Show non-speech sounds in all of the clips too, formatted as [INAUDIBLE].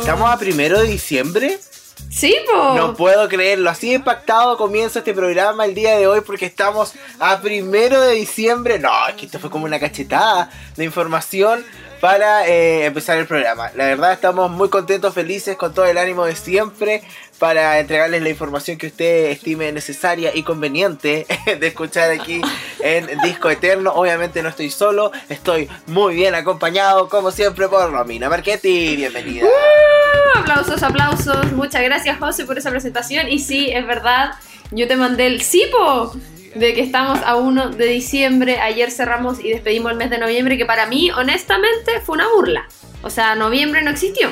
Estamos a primero de diciembre. Sí, po. No puedo creerlo. Así impactado comienza este programa el día de hoy porque estamos a primero de diciembre. No, es que esto fue como una cachetada de información para eh, empezar el programa. La verdad estamos muy contentos, felices, con todo el ánimo de siempre para entregarles la información que usted estime necesaria y conveniente [LAUGHS] de escuchar aquí en Disco Eterno. Obviamente no estoy solo, estoy muy bien acompañado, como siempre, por Romina Marchetti. Bienvenida. Aplausos, aplausos. Muchas gracias, José, por esa presentación. Y sí, es verdad, yo te mandé el SIPO de que estamos a 1 de diciembre. Ayer cerramos y despedimos el mes de noviembre, que para mí, honestamente, fue una burla. O sea, noviembre no existió.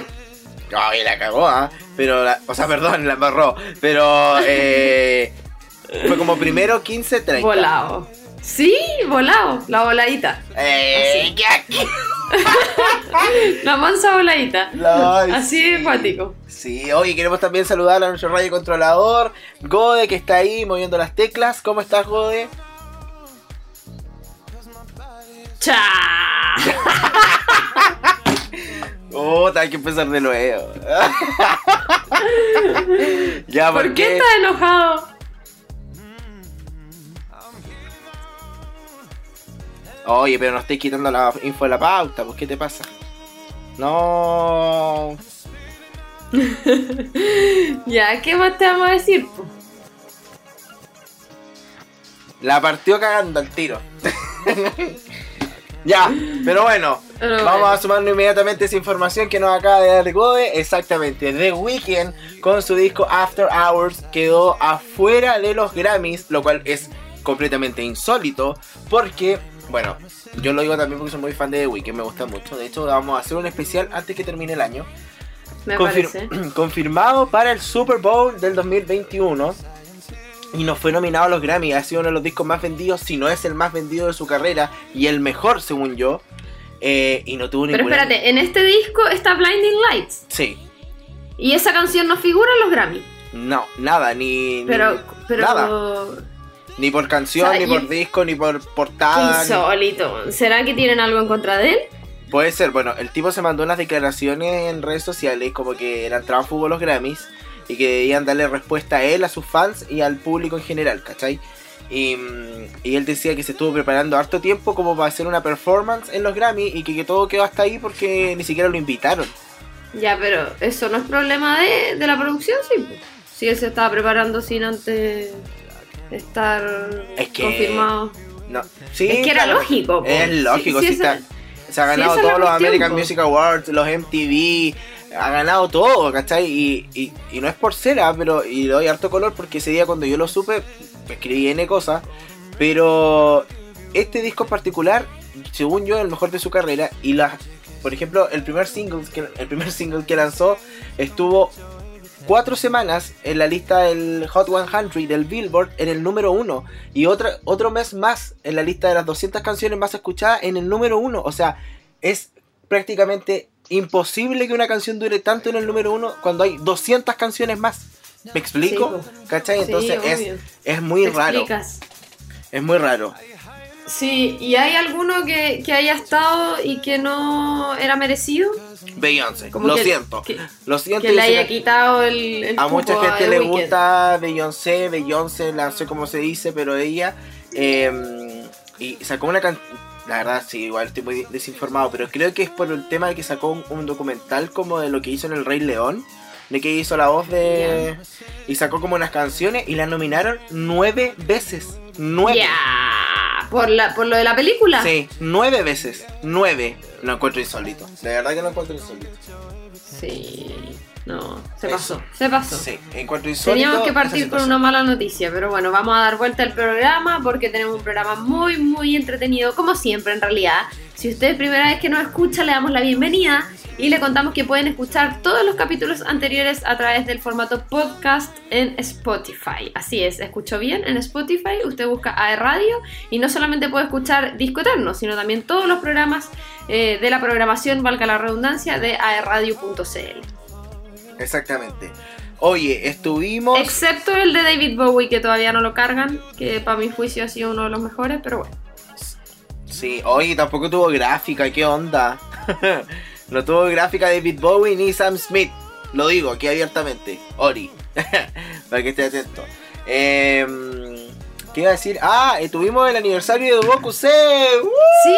Ay, la cagó, ¿ah? Pero, la- o sea, [LAUGHS] perdón, la embarró. Pero, eh, fue como primero 15, 30. Volado. Sí, volado. La voladita. Eh, ¿qué aquí? [LAUGHS] La mansa voladita. Así de cuático. Sí, hoy queremos también saludar a nuestro radio controlador, Gode, que está ahí moviendo las teclas. ¿Cómo estás, Gode? ¡Cha! [LAUGHS] Oh, hay que empezar de nuevo. [LAUGHS] ya, ¿Por qué estás enojado? Oye, pero no estoy quitando la info de la pauta, pues ¿qué te pasa? No. [LAUGHS] Ya, ¿qué más te vamos a decir? po? La partió cagando al tiro. [LAUGHS] ya, pero bueno, Pero vamos bueno. a sumarnos inmediatamente esa información que nos acaba de dar Gode. Exactamente, The Weeknd con su disco After Hours quedó afuera de los Grammys, lo cual es completamente insólito porque, bueno, yo lo digo también porque soy muy fan de The Weeknd, me gusta mucho. De hecho, vamos a hacer un especial antes que termine el año. Me Confir- parece. [CLEARS THROAT] confirmado para el Super Bowl del 2021. Y no fue nominado a los Grammy. Ha sido uno de los discos más vendidos, si no es el más vendido de su carrera. Y el mejor, según yo. Eh, y no tuvo Pero ninguna. espérate, en este disco está Blinding Lights. Sí. Y esa canción no figura en los Grammy. No, nada, ni. Pero, ni, pero. Nada. Ni por canción, O sea, ni por disco, ni por portada. ni- insólito. ¿Será que tienen algo en contra de él? Puede ser, bueno, el tipo se mandó unas declaraciones en redes sociales como que eran tránsfugos los Grammys y que debían darle respuesta a él, a sus fans y al público en general, ¿cachai? Y, mm, y él decía que se estuvo preparando harto tiempo como para hacer una performance en los Grammy y que, que todo quedó hasta ahí porque ni siquiera lo invitaron. Ya, pero eso no es problema de, de la producción, sí. Si él se estaba preparando sin antes estar Es que- confirmado. No, sí, es que era claro, lógico. Es lógico, Sí, sí, sí, esa- está- se ha ganado todos los American po. Music Awards, los MTV, ha ganado todo, ¿cachai? Y, y, y no es por cera, pero y le doy harto color porque ese día cuando yo lo supe, escribí N cosas, pero este disco en particular, según yo, es el mejor de su carrera y las, por ejemplo, el primer single que, el primer single que lanzó estuvo cuatro semanas en la lista del Hot 100 del Billboard en el número uno y otro, otro mes más en la lista de las 200 canciones más escuchadas en el número uno. O sea, es prácticamente imposible que una canción dure tanto en el número uno cuando hay 200 canciones más. ¿Me explico? Sí, po. ¿Cachai? Sí, Entonces es, es muy raro. explicas. Es muy raro. Sí, ¿y hay alguno que, que haya estado y que no era merecido? Beyoncé, Como lo que- siento. que- lo siento. Que le haya quitado el, el A mucha gente le gusta Beyoncé, Beyoncé, la sé cómo se dice, pero ella eh, y sacó una can la verdad sí, igual estoy muy desinformado, pero creo que es por el tema de que sacó un, un documental como de lo que hizo en El Rey León, de que hizo la voz de y sacó como unas canciones y la nominaron nueve veces, nueve. Ya, por, la, por lo de la película. Sí, nueve veces, nueve. Lo encuentro insólito, de verdad que lo encuentro insólito. Sí, no, se Eso. pasó, se pasó. Sí, encuentro insólito. Teníamos que partir con una mala noticia, pero bueno, vamos a dar vuelta al programa porque tenemos un programa muy, muy entretenido, como siempre en realidad. Si usted es primera vez que nos escucha, le damos la bienvenida y le contamos que pueden escuchar todos los capítulos anteriores a través del formato podcast en Spotify. Así es, escuchó bien, en Spotify usted busca AE Radio y no solamente puede escuchar Disco Eterno, sino también todos los programas eh, de la programación, valga la redundancia, de aeradio.cl. Exactamente. Oye, estuvimos. Excepto el de David Bowie, que todavía no lo cargan, que para mi juicio ha sido uno de los mejores, pero bueno. Sí, oye, tampoco tuvo gráfica, ¿qué onda? [LAUGHS] no tuvo gráfica David Bowie ni Sam Smith. Lo digo aquí abiertamente. Ori. [LAUGHS] Para que esté atento. Eh, ¿Qué iba a decir? Ah, eh, tuvimos el aniversario de Goku C. ¡Uh! Sí,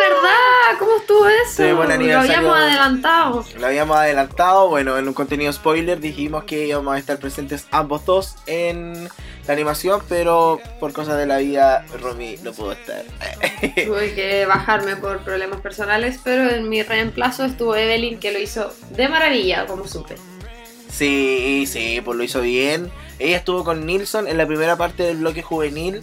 ¿verdad? ¿Cómo estuvo eso? Tuvimos el Lo aniversario- habíamos adelantado. Lo habíamos adelantado, bueno, en un contenido spoiler dijimos que íbamos a estar presentes ambos dos en la animación, pero por cosas de la vida Romy no pudo estar. [LAUGHS] Tuve que bajarme por problemas personales, pero en mi reemplazo estuvo Evelyn, que lo hizo de maravilla, como supe. Sí, sí, pues lo hizo bien. Ella estuvo con Nilsson en la primera parte del bloque juvenil.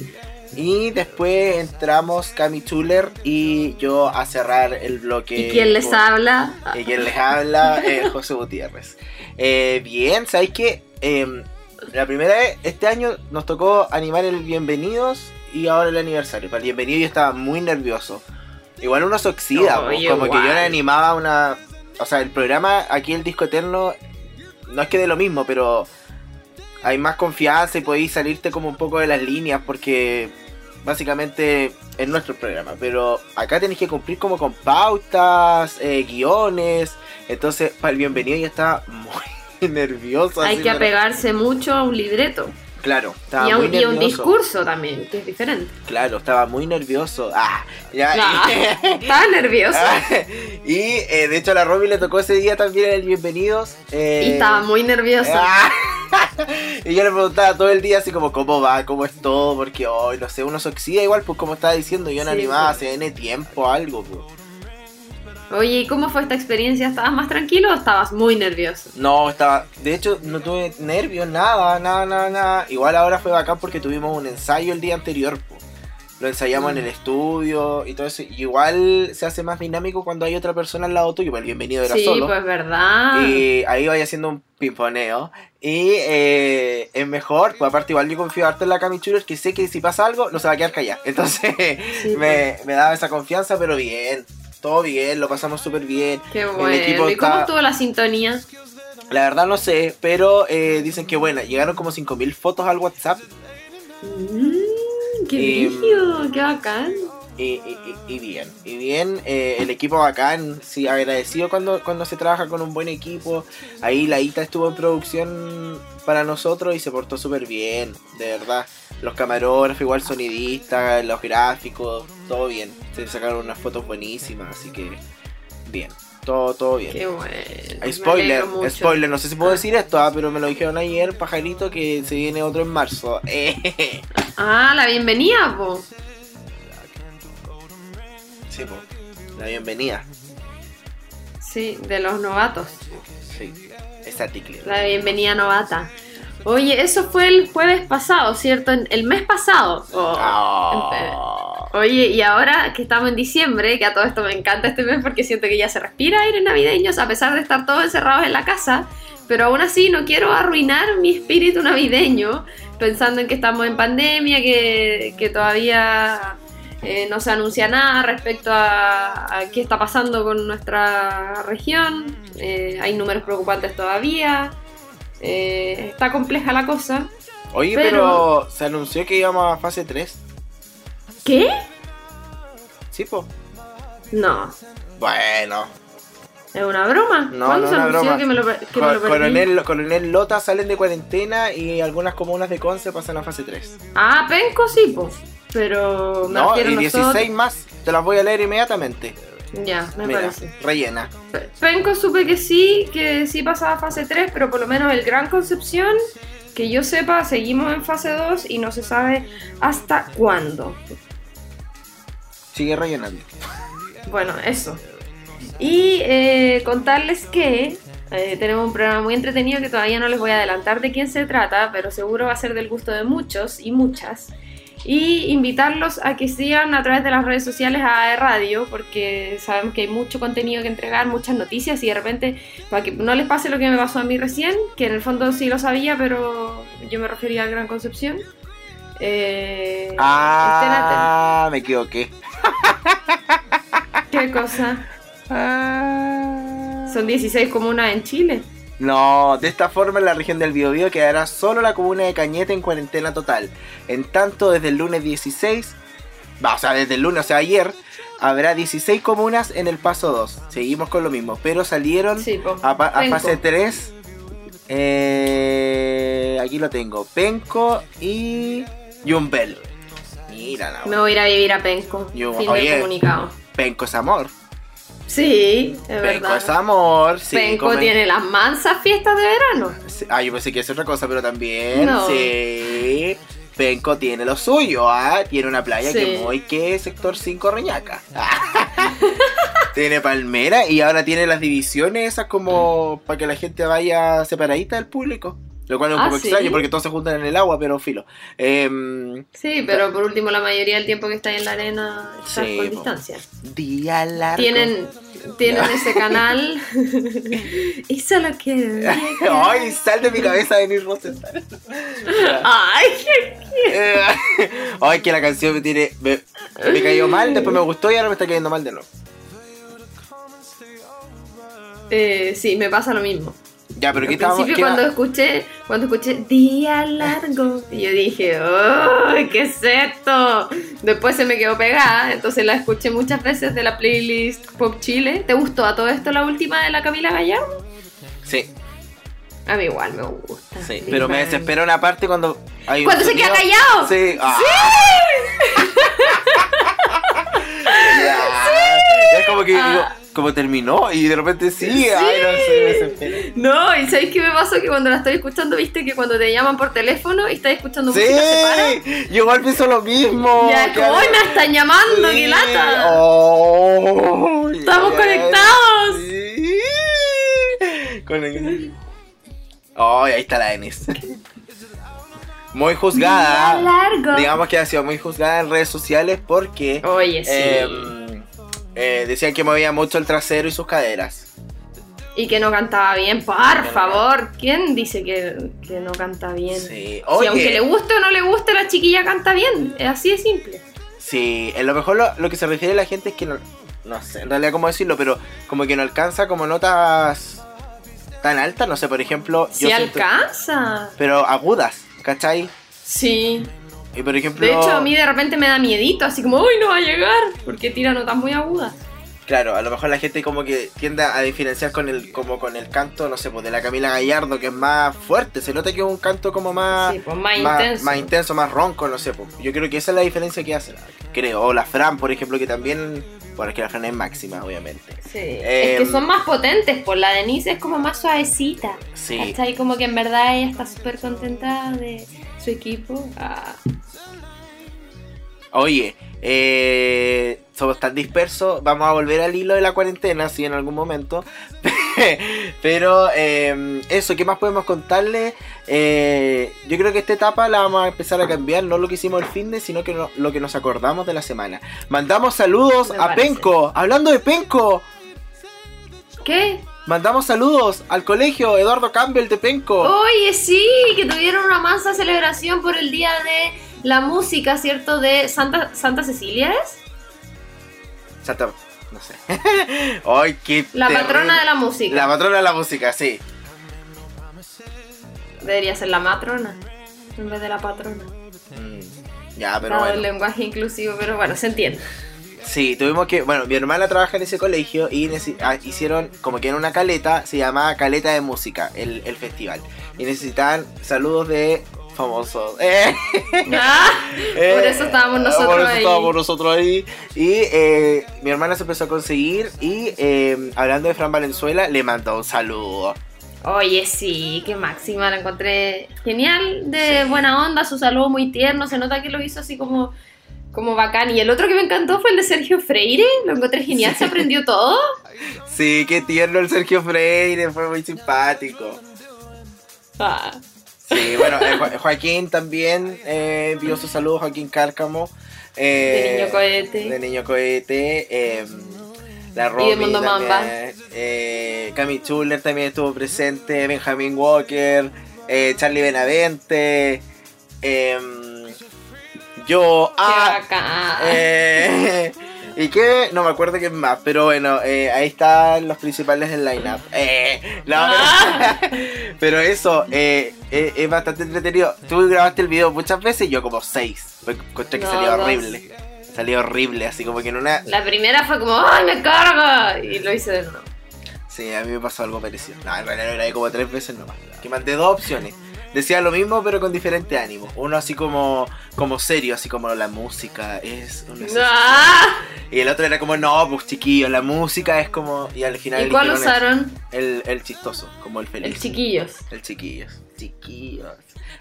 Y después entramos Cami Chuler y yo a cerrar el bloque. ¿Y quién les habla? Y quien les habla, eh, [LAUGHS] José Gutiérrez. Eh, bien, ¿sabéis qué? Eh, la primera vez, este año nos tocó animar el Bienvenidos y ahora el aniversario. Para el Bienvenido yo estaba muy nervioso. Igual uno se oxida, No, pues, como que yo le animaba una... O sea, el programa, aquí el Disco Eterno, no es que de lo mismo, pero hay más confianza y podéis salirte como un poco de las líneas porque básicamente es nuestro programa. Pero acá tenéis que cumplir como con pautas, eh, guiones. Entonces, para el bienvenido ya estaba muy [LAUGHS] nervioso. Hay que apegarse mucho a un libreto. Claro, estaba Y a, muy un, y a un nervioso. discurso también, que es diferente. Claro, estaba muy nervioso. Ah, ya. [LAUGHS] Estaba nervioso. [LAUGHS] y eh, de hecho a la Romy le tocó ese día también el Bienvenidos. eh, Y estaba muy nervioso. Ah. [LAUGHS] y yo le preguntaba todo el día así como cómo va, cómo es todo, porque hoy no sé, uno se oxida igual, pues como estaba diciendo, yo no Sí, animaba pues. hace N tiempo algo, pues. Oye, ¿y cómo fue esta experiencia? ¿Estabas más tranquilo o estabas muy nervioso? No, estaba, de hecho no tuve nervios, nada, nada, nada, nada. Igual ahora fue bacán porque tuvimos un ensayo el día anterior, pues. Lo ensayamos en el estudio y todo eso. Y igual se hace más dinámico cuando hay otra persona al lado tuyo, pues el bienvenido era sí, solo. pues verdad. Y ahí vaya haciendo un pimponeo. Y eh, es mejor, pues aparte igual yo confío harto en la Camichuler que sé que si pasa algo no se va a quedar callada. [LAUGHS] Entonces Sí, me, me daba esa confianza, pero bien. Todo bien, lo pasamos súper bien. Qué el bueno. equipo ¿Y cómo está- estuvo la sintonía? La verdad no sé, pero eh, dicen que buena. Llegaron como 5.000 fotos al WhatsApp. Mm, ¡Qué brillo! ¡Qué bacán! Y, y- y- y bien, y bien, eh, el equipo bacán, sí, agradecido cuando, cuando se trabaja con un buen equipo. Ahí la ITA estuvo en producción para nosotros y se portó súper bien, de verdad. Los camarógrafos, igual sonidistas, los gráficos, todo bien. Se sacaron unas fotos buenísimas, así que bien, todo, todo bien. ¡Qué bueno! Hay spoiler, spoiler, no sé si puedo decir esto, ah, pero me lo dijeron ayer, pajarito, que se viene otro en marzo. [LAUGHS] Ah, la bienvenida, po. sí, po, la bienvenida. Sí, de los novatos. Sí, esa ticle. La bienvenida novata. Oye, eso fue el jueves pasado, ¿cierto? El mes pasado. Oh. Ah. Oye, y ahora que estamos en diciembre, que a todo esto me encanta este mes porque siento que ya se respira aire navideños a pesar de estar todos encerrados en la casa, pero aún así no quiero arruinar mi espíritu navideño pensando en que estamos en pandemia, que, que todavía eh, no se anuncia nada respecto a, a qué está pasando con nuestra región, eh, hay números preocupantes todavía, eh, está compleja la cosa. Oye, Pero- pero... se anunció que íbamos a fase 3. ¿Qué? Sí, po. No, Bueno, ¿es una broma? No, ¿Cuándo no se una anunció broma. que me lo, per- que me Co- lo perdí? Coronel, Coronel Lota salen de cuarentena y algunas comunas de Conce pasan a fase 3. Ah, Penco sí, po. Pero me No, y a 16 nosotros. más. Te las voy a leer inmediatamente. Ya, me Mira, parece. rellena. Pe- Penco supe que sí, que sí pasaba a fase 3, pero por lo menos el Gran Concepción, que yo sepa, seguimos en fase 2 y no se sabe hasta cuándo. Sigue rellenando. Bueno, eso. Y eh, contarles que eh, tenemos un programa muy entretenido que todavía no les voy a adelantar de quién se trata, pero seguro va a ser del gusto de muchos y muchas. Y invitarlos a que sigan a través de las redes sociales a Radio, porque sabemos que hay mucho contenido que entregar, muchas noticias y de repente, para que no les pase lo que me pasó a mí recién, que en el fondo sí lo sabía, pero yo me refería al Gran Concepción. Eh, Ah, me equivoqué. [LAUGHS] ¿Qué cosa? Son 16 comunas en Chile. No, de esta forma en la región del Biobío quedará solo la comuna de Cañete en cuarentena total. En tanto, desde el lunes 16 va, o sea, desde el lunes, o sea, ayer, habrá 16 comunas en el paso 2. Seguimos con lo mismo, pero salieron Sí, a, a fase 3. Eh, aquí lo tengo. Penco y Yumbel. Mira la Me voy a ir a vivir a Penco. Yo- fin oye. de comunicado. Penco es amor. Sí, es Penco verdad. es amor. Sí, Penco comen- tiene las mansas fiestas de verano. Ah, yo pensé que es otra cosa, pero también. No. Sí. Penco tiene lo suyo, ¿ah? Tiene una playa Sí. que muy que es sector 5 Reñaca. [LAUGHS] tiene palmera y ahora tiene las divisiones esas como para que la gente vaya separadita del público. Lo cual es un Ah, poco ¿sí? extraño porque todos se juntan en el agua, pero filo. Em, Sí, pero por último la mayoría del tiempo que está en la arena está Sí, con po. distancia. día largo. Tienen, tienen ese canal [LAUGHS] y solo llegar. Ay, sal de mi cabeza Denis Rosenthal. Ay, qué- Eh, [LAUGHS] Ay, que la canción me tiene. Me, me cayó mal, después me gustó y ahora me está cayendo mal de nuevo. Eh, sí, me pasa lo mismo. Ya, pero ¿qué Al principio cuando escuché, cuando escuché día largo, y yo dije, ¡ay, qué es esto! Después se me quedó pegada, entonces la escuché muchas veces de la playlist Pop Chile. ¿Te gustó a todo esto la última de la Camila Gallardo? Sí, A mí igual me gusta. sí, pero me desespera una parte cuando hay Cuando se queda callado. Sí, ah. [LAUGHS] Ya. Es como que Ah. digo, como terminó y de repente sigue. Ay, no sé. No, y ¿sabéis qué me pasó? Que cuando la estoy escuchando, viste que cuando te llaman por teléfono y estás escuchando música se para. Sí, yo igual pienso lo mismo. Ya, es como, ¡ay, me están llamando! ¡Qué Sí. lata! Oh, ¡Estamos conectados! sí. Con el- Ay, ahí está la Enes. Muy juzgada. Largo. Digamos que ha sido muy juzgada en redes sociales porque Oye, sí. em, eh, decían que movía mucho el trasero y sus caderas. Y que no cantaba bien, por no favor. ¿Quién dice que, que no canta bien? Sí, Si oye, aunque le guste o no le guste, la chiquilla canta bien. Es así de simple. sí, en lo mejor lo, lo que se refiere a la gente es que no, no sé, en realidad cómo decirlo, pero como que no alcanza como notas tan altas, no sé, por ejemplo, Si yo siento- alcanza. pero agudas, ¿cachai? Sí. Y por ejemplo, De hecho, a mí de repente me da miedito, así como, ¡uy, no va a llegar! Porque tira notas muy agudas. claro, a lo mejor la gente como que tiende a diferenciar con el como con el canto, no sé, pues de la Camila Gallardo que es más fuerte, se nota que es un canto como más Sí, pues más intenso. más intenso, más ronco, no sé, pues. Yo creo que esa es la diferencia que hace, creo, o la Fran, por ejemplo, que también, bueno, es que la Fran es máxima, obviamente. Sí. Eh, es que son más potentes, por la Denise es como más suavecita. Sí. ¿Cachai? Como que en verdad ella está súper contenta de su equipo. Ah. Oye, eh, somos tan dispersos, vamos a volver al hilo de la cuarentena, sí, en algún momento. [LAUGHS] Pero eh, eso, ¿qué más podemos contarle? Eh, yo creo que esta etapa la vamos a empezar a cambiar, no lo que hicimos el fin de, sino que no- lo que nos acordamos de la semana. Mandamos saludos Me a parece. Penco, hablando de Penco. ¿Qué? Mandamos saludos al colegio Eduardo Campbell de Penco. Oye, sí, que tuvieron una mansa celebración por el día de la música, ¿cierto? De Santa, Santa Cecilia, ¿es? Santa- no sé. [LAUGHS] Ay, qué La terrible. patrona de la música. La patrona de la música, sí. Debería ser la matrona en vez de la patrona. Mm, Ya, pero el bueno. lenguaje inclusivo, pero bueno, se entiende. Sí, tuvimos que. Bueno, mi hermana trabaja en ese colegio y ah, hicieron como que en una caleta, se llamaba Caleta de Música, el, el festival. Y necesitaban saludos de famosos. [LAUGHS] Eh, Ah, eh, por eso estábamos nosotros por eso ahí. estábamos nosotros ahí. Y eh, mi hermana se empezó a conseguir y eh, hablando de Fran Valenzuela, le mandó un saludo. Oye, sí, qué máxima, la encontré genial, de Sí. buena onda, su saludo muy tierno, se nota que lo hizo así como, como bacán. Y el otro que me encantó fue el de Sergio Freire, lo encontré genial, se aprendió todo. Sí, qué tierno el Sergio Freire, fue muy simpático. Ah, Sí, bueno, eh, Jo- Joaquín también eh, envió sus saludos, Joaquín Cárcamo. eh, De Niño Cohete. De Niño Cohete. eh, la de Romy Mundo también, Mamba. eh, Cami Schuller también estuvo presente. Benjamin Walker. eh, Charlie Benavente. em, yo. Ah, eh, [LAUGHS] ¿Y qué? No me acuerdo quién más, pero bueno, eh, ahí están los principales del lineup. Eh, no, Ah. pero, [LAUGHS] pero eso, eh, es bastante entretenido. Tú grabaste el video muchas veces yo como seis. Encontré que No, dos. horrible. Salió horrible, así como que en una... La primera fue como, ¡ay, me carga! Y lo hice de nuevo. Sí, a mí me pasó algo parecido. No, en realidad lo grabé como tres veces nomás. Que mandé dos opciones. Decía lo mismo, pero con diferente ánimo. Uno así como, como serio, así como la música es una ¡Ah! Y el otro era como, no, pues chiquillo, la música es como. Y al final. ¿Y cuál usaron? El, el chistoso, como el feliz. El chiquillos. El chiquillos. Chiquillos.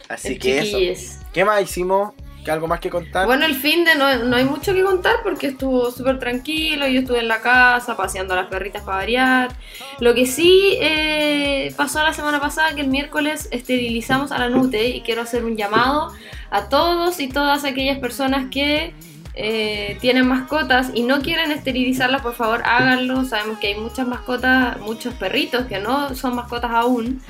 Así El que chiquillos. eso. ¿Qué más hicimos? ¿Qué algo más que contar? Bueno, el fin de no, no hay mucho que contar porque estuvo súper tranquilo, yo estuve en la casa paseando a las perritas para variar. Lo que sí eh, pasó la semana pasada que el miércoles esterilizamos a la Nute y quiero hacer un llamado a todos y todas aquellas personas que eh, tienen mascotas y no quieren esterilizarlas, por favor háganlo. Sabemos que hay muchas mascotas, muchos perritos que no son mascotas aún.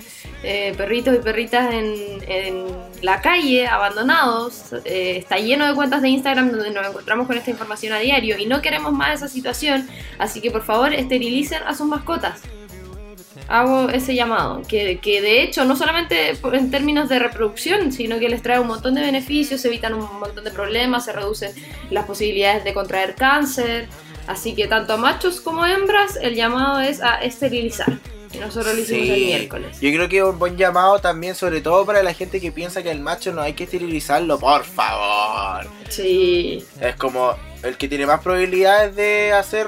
eh, perritos y perritas en, la calle, abandonados. eh, está lleno de cuentas de Instagram donde nos encontramos con esta información a diario y no queremos más esa situación. Así que por favor esterilicen a sus mascotas. Hago ese llamado, que, que de hecho no solamente en términos de reproducción, sino que les trae un montón de beneficios, se evitan un montón de problemas, se reducen las posibilidades de contraer cáncer. Así que tanto a machos como a hembras, el llamado es a esterilizar. Y nosotros lo hicimos el miércoles. Yo creo que es un buen llamado también, sobre todo para la gente que piensa que el macho no hay que esterilizarlo, por favor. Sí. Es como el que tiene más probabilidades de hacer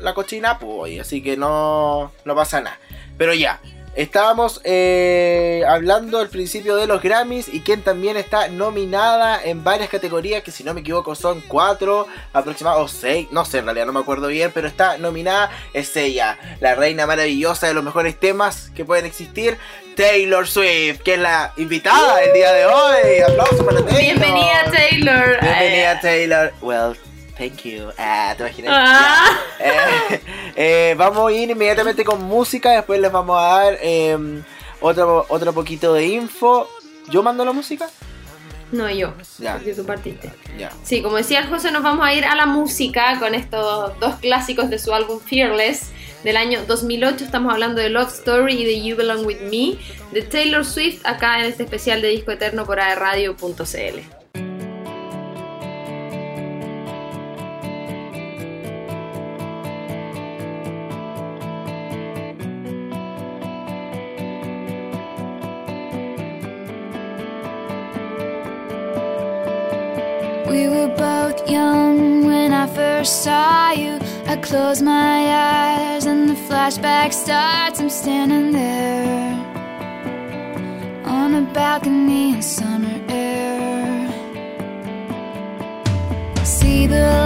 la cochina, pues, así que no, no pasa nada. Pero ya, estábamos eh, hablando al principio de los Grammys y quien también está nominada en varias categorías, que si no me equivoco son cuatro aproximadamente, o seis, no sé, en realidad no me acuerdo bien, pero está nominada, es ella, la reina maravillosa de los mejores temas que pueden existir, Taylor Swift, que es la invitada el día de hoy. Aplausos para Taylor. Bienvenida Taylor. Bienvenida Taylor. Well, thank you. Ah, ¿te imaginas? Ah. Eh, eh, vamos a ir inmediatamente con música. Después les vamos a dar eh, otro, otro poquito de info. ¿Yo mando la música? No, yo. Ya. Porque tú partiste. Ya. Sí, como decía el José, nos vamos a ir a la música con estos dos clásicos de su álbum Fearless del año 2008. Estamos hablando de Love Story y de You Belong With Me de Taylor Swift acá en este especial de Disco Eterno por aerradio.cl. close my eyes and the flashback starts. I'm standing there on a balcony in summer air. See the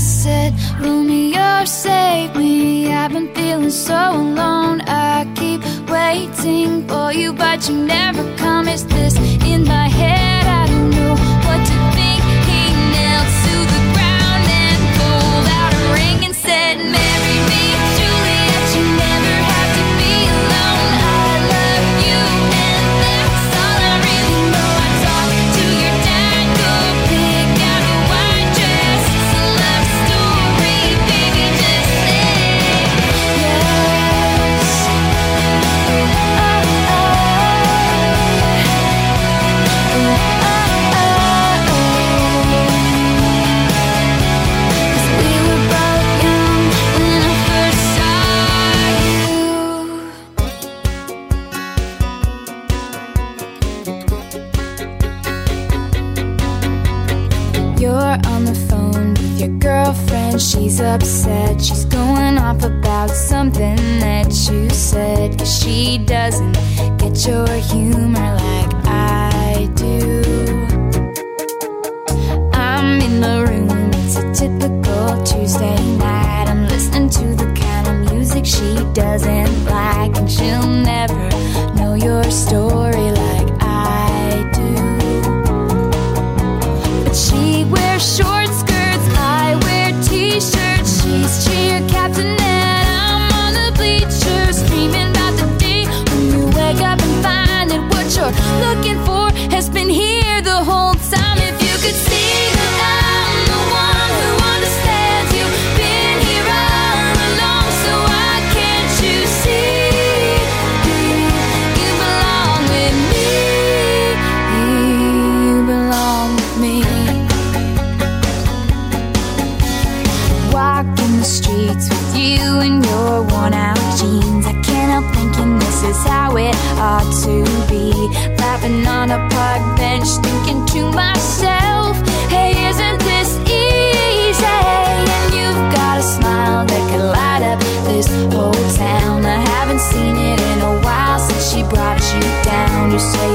said, Romeo, save me. I've been feeling so alone. I keep waiting for you, but you never come. Is this in my head?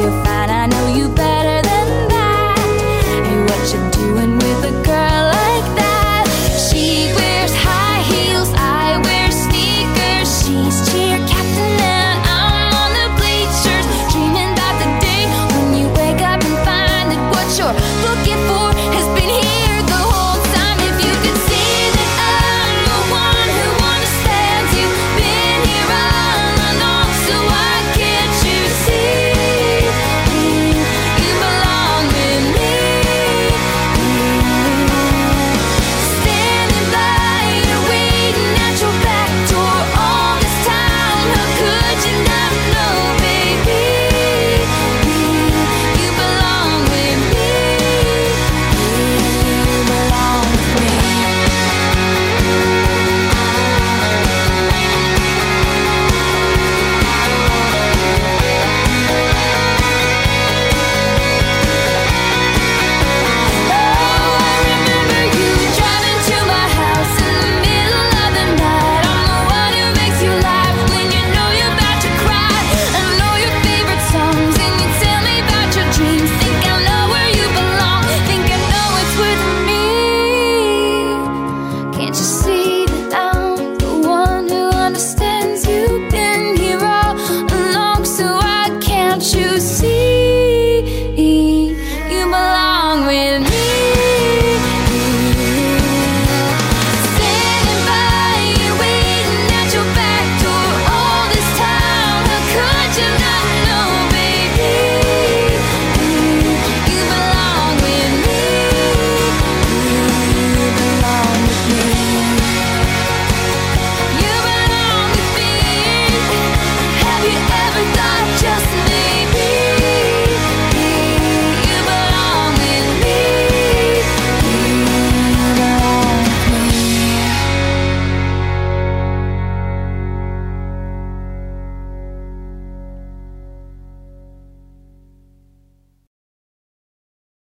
you find out.